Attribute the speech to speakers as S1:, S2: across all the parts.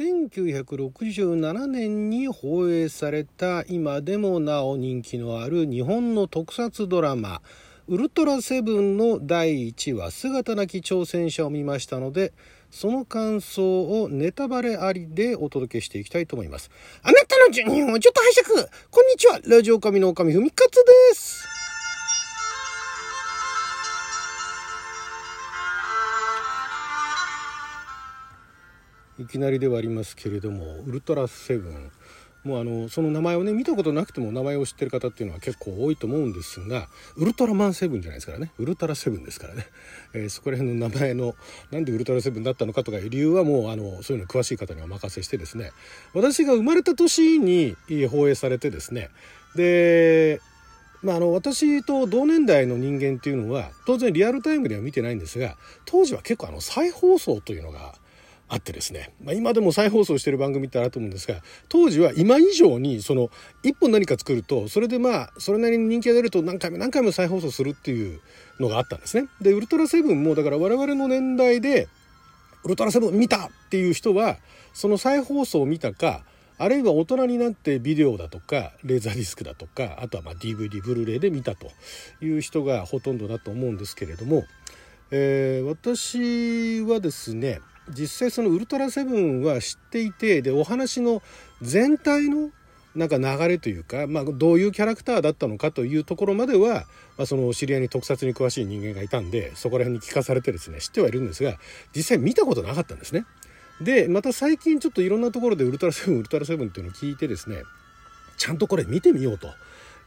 S1: 1967年に放映された今でもなお人気のある日本の特撮ドラマウルトラセブンの第1話姿なき挑戦者を見ましたのでその感想をネタバレありでお届けしていきたいと思います。あなたの順位をちょっと拝借。こんにちは。ラジオ神の神ふみかつです。いきなりではありますけれどもウルトラセブン。もうあのその名前をね見たことなくても名前を知ってる方っていうのは結構多いと思うんですがウルトラマンセブンじゃないですからね。ウルトラセブンですからね、えー、そこら辺の名前のなんでウルトラセブンだったのかとかいう理由はもうあのそういうの詳しい方にお任せしてですね。私が生まれた年に放映されてですね。でまあ、あの私と同年代の人間っていうのは当然リアルタイムでは見てないんですが当時は結構あの再放送というのがあってですね、まあ、今でも再放送してる番組ってあると思うんですが当時は今以上にその一本何か作るとそれでまあそれなりに人気が出ると何回も何回も再放送するっていうのがあったんですね。でウルトラセブンもだから我々の年代でウルトラセブン見たっていう人はその再放送を見たかあるいは大人になってビデオだとかレーザーディスクだとかあとはま DVD ブルーレイで見たという人がほとんどだと思うんですけれども、えー、私はですね実際そのウルトラセブンは知っていてでお話の全体のなんか流れというか、まあ、どういうキャラクターだったのかというところまでは、まあ、その知り合いに特撮に詳しい人間がいたんでそこら辺に聞かされてですね知ってはいるんですが実際見たことなかったんですね。でまた最近ちょっといろんなところでウルトラセブンウルトラセブンっていうのを聞いてですねちゃんとこれ見てみようと。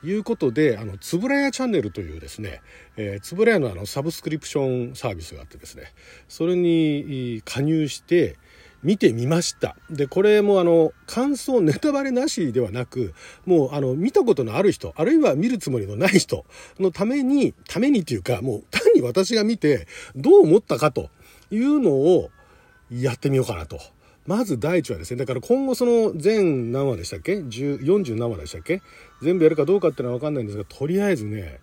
S1: いうことで、あの、つぶらやチャンネルというですね、えー、つぶらやのあの、サブスクリプションサービスがあってですね、それに加入して見てみました。で、これもあの、感想、ネタバレなしではなく、もうあの、見たことのある人、あるいは見るつもりのない人のために、ためにっていうか、もう単に私が見て、どう思ったかというのをやってみようかなと。まず第一はですね、だから今後その全何話でしたっけ ?40 何話でしたっけ？全部やるかどうかっていうのはわかんないんですが、とりあえずね、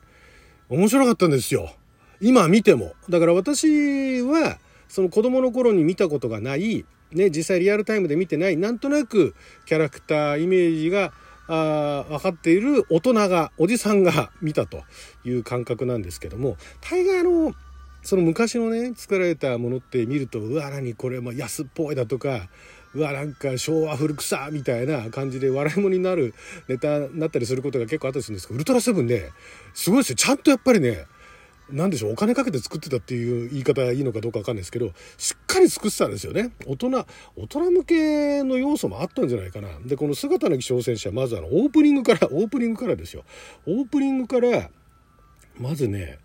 S1: 面白かったんですよ。今見ても。だから私は、その子供の頃に見たことがない、ね、実際リアルタイムで見てない、なんとなくキャラクター、イメージが、あ分かっている大人が、おじさんが見たという感覚なんですけども、大概あの、その昔のね作られたものって見るとうわ何これも安っぽいだとかうわなんか昭和古草みたいな感じで笑い物になるネタになったりすることが結構あったりするんですけどウルトラセブンねすごいですよ。ちゃんとやっぱりね何でしょうお金かけて作ってたっていう言い方がいいのかどうか分かんないですけどしっかり作ってたんですよね。大人大人向けの要素もあったんじゃないかな。でこの姿なき挑戦者まずあのオープニングからオープニングからですよ。オープニングからまずね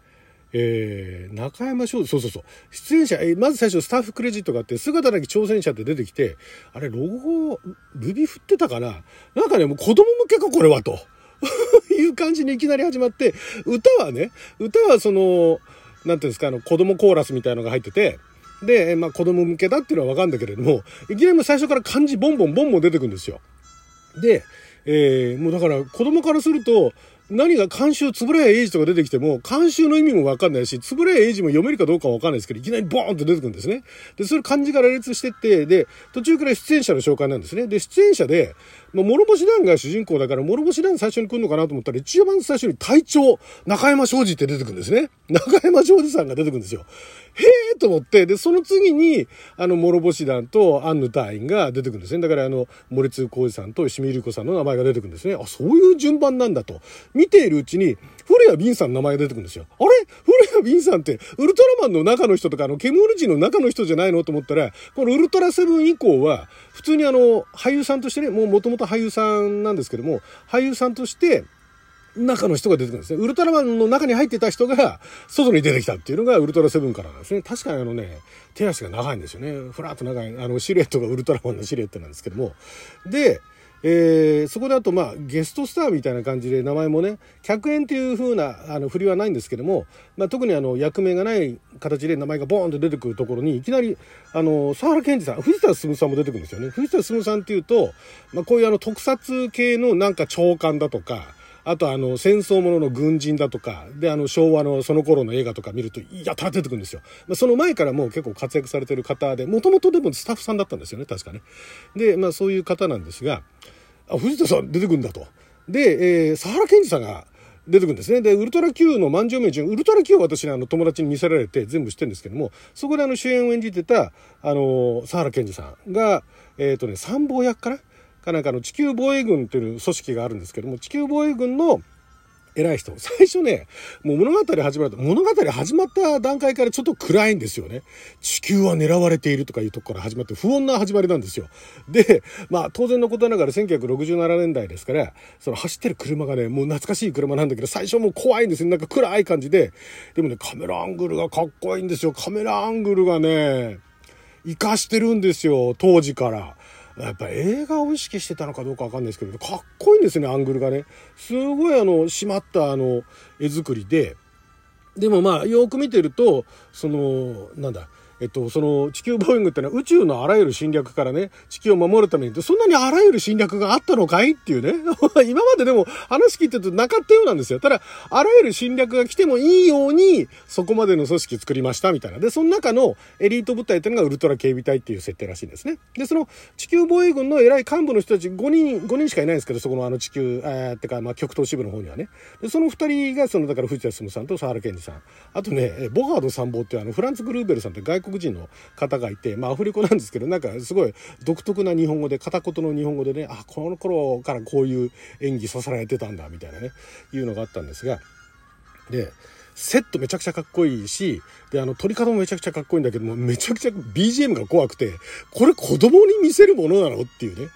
S1: えー、中山翔そうそうそう。出演者、えー、まず最初スタッフクレジットがあって、姿なき挑戦者って出てきて、あれ、ロゴ、ルビ振ってたかな？なんかね、もう子供向けか、これは、と いう感じにいきなり始まって、歌はね、歌はその、なんていうんですか、あの、子供コーラスみたいのが入ってて、で、まあ子供向けだっていうのはわかんだけれども、いきなりも最初から漢字ボンボンボンボン出てくんですよ。で、えー、もうだから子供からすると、何が監修、つぶらや英二とか出てきても、監修の意味もわかんないし、つぶらや英二も読めるかどうかわかんないですけど、いきなりボーンって出てくるんですね。で、それ漢字から列してって、で、途中から出演者の紹介なんですね。で、出演者で、まあ、諸星団が主人公だから、諸星団最初に来るのかなと思ったら、一番最初に隊長、中山昌司って出てくるんですね。中山昌司さんが出てくるんですよ。へえと思って、で、その次に、あの、諸星団と安ヌ隊員が出てくるんですね。だから、あの、森津浩二さんと石見ゆり子さんの名前が出てくるんですね。あ、そういう順番なんだと。見ているうちに、古谷敏さんの名前が出てくるんですよ。あれ？古谷敏さんって、ウルトラマンの中の人とか、あの、ケムール人の中の人じゃないのと思ったら、このウルトラセブン以降は、普通にあの、俳優さんとしてね、もう元々俳優さんなんですけども、俳優さんとして、中の人が出てくるんですね。ウルトラマンの中に入ってた人が、外に出てきたっていうのがウルトラセブンからなんですね。確かにあのね、手足が長いんですよね。ふらっと長い、あの、シルエットがウルトラマンのシルエットなんですけども。で、えー、そこであとまあゲストスターみたいな感じで名前もね100円っていう風なあの振りはないんですけども、まあ、特にあの役名がない形で名前がボーンと出てくるところにいきなりあの佐原健二さん藤田進さんも出てくるんですよね藤田進さんっていうと、まあ、こういうあの特撮系のなんか長官だとかあとあの戦争ものの軍人だとか、であの昭和のその頃の映画とか見ると、やたら出てくるんですよ。まあ、その前からもう結構活躍されてる方で、もともとでもスタッフさんだったんですよね、確かね。で、まあそういう方なんですが、あ、藤田さん出てくるんだと。で、えー、佐原健二さんが出てくるんですね。で、ウルトラ Q の満場明神、ウルトラ Q は私ね、あの、友達に見せられて全部知ってるんですけども、そこであの、主演を演じてた、あの、佐原健二さんが、えっ、ー、とね、参謀役かなかなんかの地球防衛軍という組織があるんですけども、地球防衛軍の、偉い人。最初ね、もう物語始まると、物語始まった段階からちょっと暗いんですよね。地球は狙われているとかいうとこから始まって不穏な始まりなんですよ。で、まあ当然のことながら1967年代ですから、その走ってる車がね、もう懐かしい車なんだけど、最初もう怖いんですよ。なんか暗い感じで。でもね、カメラアングルがかっこいいんですよ。カメラアングルがね、活かしてるんですよ、当時から。やっぱ映画を意識してたのかどうかわかんないですけど、かっこいいんですね、アングルがね。すごいあの、締まったあの、絵作りで、でもまあ、よく見てると、その、なんだ、えっと、その地球ボーイングってのは宇宙のあらゆる侵略からね、地球を守るために、そんなにあらゆる侵略があったのかいっていうね。今まででも話聞いてるとなかったようなんですよ。ただ、あらゆる侵略が来てもいいように、そこまでの組織作りましたみたいな。で、その中のエリート部隊っていうのがウルトラ警備隊っていう設定らしいんですね。で、その地球防衛軍の偉い幹部の人たち5人、5人しかいないんですけど、そこのあの地球、えー、ってか、まあ極東支部の方にはね。で、その2人が、その、だから藤田進さんと佐原健二さん。あとね、ボガード参謀っていうあの、フランツ・グルーベルさんって外国人の方がいて、まあアフリカなんですけど、なんかすごい独特な日本語で、片言の日本語でね、あ、この頃からこういう演技させられてたんだ、みたいなね、いうのがあったんですが、で、セットめちゃくちゃかっこいいし、で、あの、撮り方もめちゃくちゃかっこいいんだけども、めちゃくちゃ BGM が怖くて、これ子供に見せるものなのっていうね。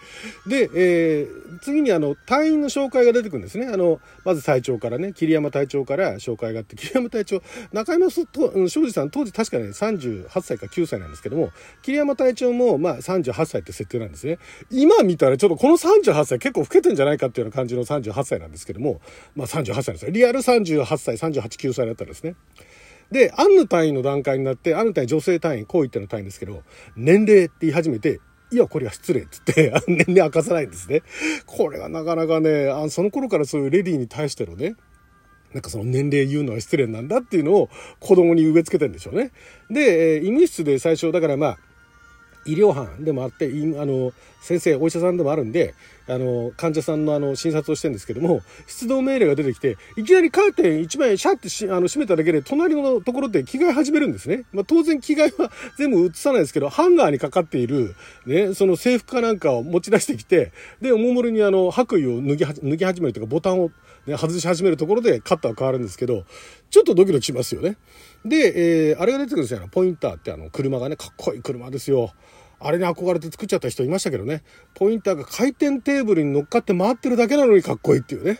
S1: で、えー、次にあの、隊員の紹介が出てくるんですね。あの、まず隊長からね、桐山隊長から紹介があって、桐山隊長、中山と、庄司さん当時確かね、38歳か9歳なんですけども、桐山隊長もまあ38歳って設定なんですね。今見たらちょっとこの38歳結構老けてんじゃないかっていうような感じの38歳なんですけども、まあ38歳なんですよ。リアル38歳、38、9歳だったんですね。で、アンヌ単位の段階になって、アンヌ単位女性単位、こう言っての単位ですけど、年齢って言い始めて、いや、これは失礼っつって、年齢明かさないんですね。これはなかなかね、あその頃からそういうレディーに対してのね、なんかその年齢言うのは失礼なんだっていうのを子供に植え付けてんでしょうね。で、医務室で最初、だからまあ、医療班でもあって、あの、先生、お医者さんでもあるんで、あの、患者さんのあの、診察をしてるんですけども、出動命令が出てきて、いきなりカーテン1枚シャッてしあの閉めただけで、隣のところで着替え始めるんですね。まあ、当然着替えは 全部映さないですけど、ハンガーにかかっている、ね、その制服かなんかを持ち出してきて、で、おもむろにあの、白衣を脱ぎ脱ぎ始めるというか、ボタンを、ね、外し始めるところでカッターは変わるんですけど、ちょっとドキドキしますよね。で、えー、あれが出てくるんですよ。ポインターってあの、車がね、かっこいい車ですよ。あれに憧れて作っちゃった人いましたけどね。ポインターが回転テーブルに乗っかって回ってるだけなのにかっこいいっていうね。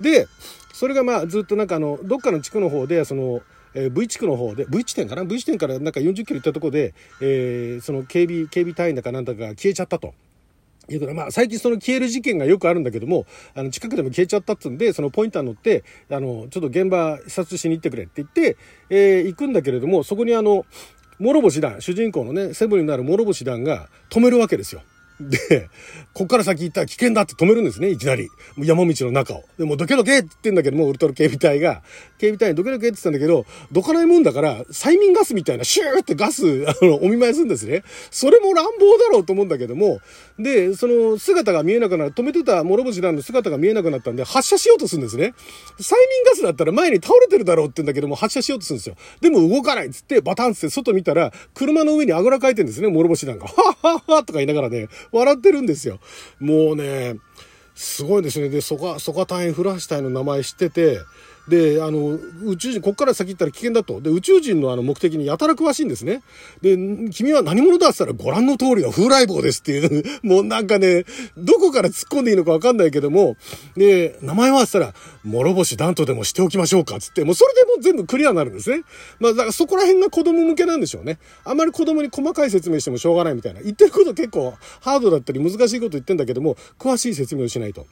S1: で、それがまあずっとなんかあの、どっかの地区の方で、その、えー、V 地区の方で、V 地点かな ?V 地点からなんか40キロ行ったとこで、えー、その警備、警備隊員だかなんだかが消えちゃったと。いうことまあ、最近その消える事件がよくあるんだけども、あの、近くでも消えちゃったっつんで、そのポインター乗って、あの、ちょっと現場視察しに行ってくれって言って、えー、行くんだけれども、そこにあの、諸星団、主人公のね、セブンになる諸星団が止めるわけですよ。で、こっから先行ったら危険だって止めるんですね、いきなり。山道の中を。でも、どけどけって言ってんだけども、ウルトラ警備隊が、警備隊にどけどけって言ってたんだけど、どかないもんだから、催眠ガスみたいな、シューってガス、あの、お見舞いするんですね。それも乱暴だろうと思うんだけども、で、その姿が見えなくなる、止めてた諸星団の姿が見えなくなったんで、発射しようとするんですね。催眠ガスだったら前に倒れてるだろうって言うんだけども、発射しようとするんですよ。でも動かないっつって、バタンって外見たら、車の上にあぐらかいてんですね、諸星団が。はっはっはとか言いながらね、笑ってるんですよ。もうね、すごいですね。で、ソカ、ソカ隊員フラッシュ隊の名前知ってて、で、あの、宇宙人、こっから先行ったら危険だと。で、宇宙人のあの目的にやたら詳しいんですね。で、君は何者だって言ったらご覧の通りの風来坊ですっていう、もうなんかね、どこから突っ込んでいいのかわかんないけども、で、名前はって言ったら、諸星団とでもしておきましょうかっつって、もうそれでもう全部クリアになるんですね。まあ、だからそこら辺が子供向けなんでしょうね。あんまり子供に細かい説明してもしょうがないみたいな。言ってること結構ハードだったり難しいこと言ってんだけども、詳しい説明をしないと。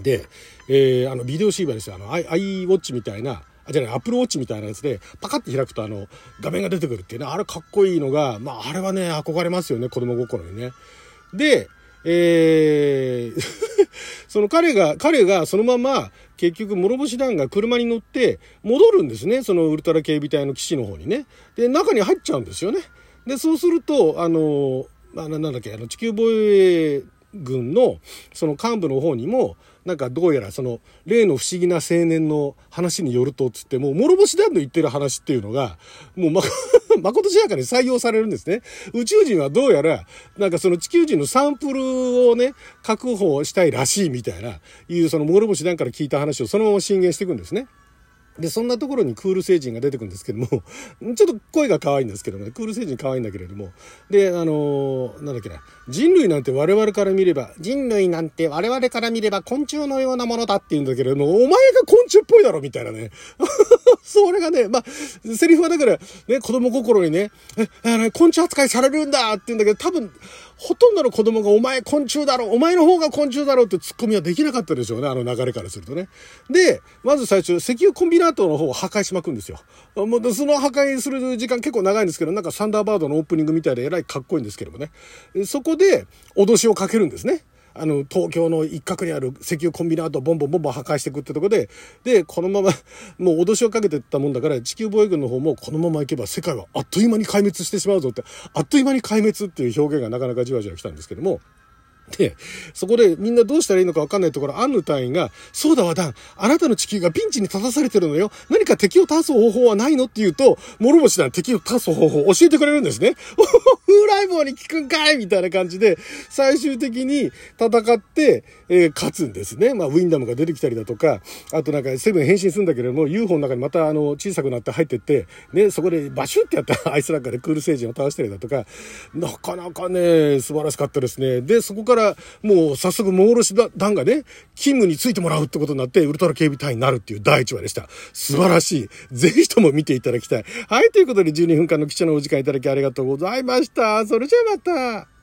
S1: で、えー、あの、ビデオシーバーですよ。あの、アイ、アイウォッチみたいな、あ、じゃない、アップルウォッチみたいなやつで、パカッて開くとあの、画面が出てくるっていうね、あれかっこいいのが、まあ、あれはね、憧れますよね、子供心にね。で、えー その彼が、彼がそのまま結局諸星団が車に乗って戻るんですね。そのウルトラ警備隊の基地の方にね。で、中に入っちゃうんですよね。で、そうすると、あの、あなんだっけ、あの地球防衛軍のその幹部の方にも、なんかどうやらその例の不思議な青年の話によると、つってもう、諸星団の言ってる話っていうのが、もうま、まことしやかに採用されるんですね。宇宙人はどうやら、なんかその地球人のサンプルをね、確保したいらしいみたいな、いうその諸星団から聞いた話をそのまま進言していくんですね。で、そんなところにクール星人が出てくるんですけども、ちょっと声が可愛いんですけどもね、クール星人可愛いんだけれども、で、あのー、なんだっけな、人類なんて我々から見れば、人類なんて我々から見れば昆虫のようなものだって言うんだけれども、お前が昆虫っぽいだろみたいなね。それがね、まあ、セリフはだから、ね、子供心にね、え、昆虫扱いされるんだって言うんだけど、多分、ほとんどの子供がお前昆虫だろお前の方が昆虫だろってツッコミはできなかったでしょうね、あの流れからするとね。で、まず最初、石油コンビナートの方を破壊しまくんですよ。もうその破壊する時間結構長いんですけど、なんかサンダーバードのオープニングみたいでえらいかっこいいんですけどもね。そこで脅しをかけるんですね。あの、東京の一角にある石油コンビナートをボンボンボンボン破壊していくってとこで、で、このまま、もう脅しをかけてったもんだから、地球防衛軍の方もこのまま行けば世界はあっという間に壊滅してしまうぞって、あっという間に壊滅っていう表現がなかなかじわじわ来たんですけども、で、そこでみんなどうしたらいいのかわかんないところ、アンヌ隊員が、そうだわ、ダン、あなたの地球がピンチに立たされてるのよ。何か敵を倒す方法はないのって言うと、諸星団敵を倒す方法を教えてくれるんですね。風来坊に効くんかいみたいな感じで、最終的に戦って、えー、勝つんですね。まあ、ウィンダムが出てきたりだとか、あとなんかセブン変身するんだけれども、UFO の中にまたあの、小さくなって入ってって、ね、そこでバシュってやったら、あいつらからクール星人を倒したりだとか、なかなかね、素晴らしかったですね。で、そこから、もう早速、幻団がね、勤務についてもらうってことになって、ウルトラ警備隊になるっていう第1話でした。素晴らしい。ぜひとも見ていただきたい。はい、ということで12分間の貴重なお時間いただきありがとうございました。それじゃあまた。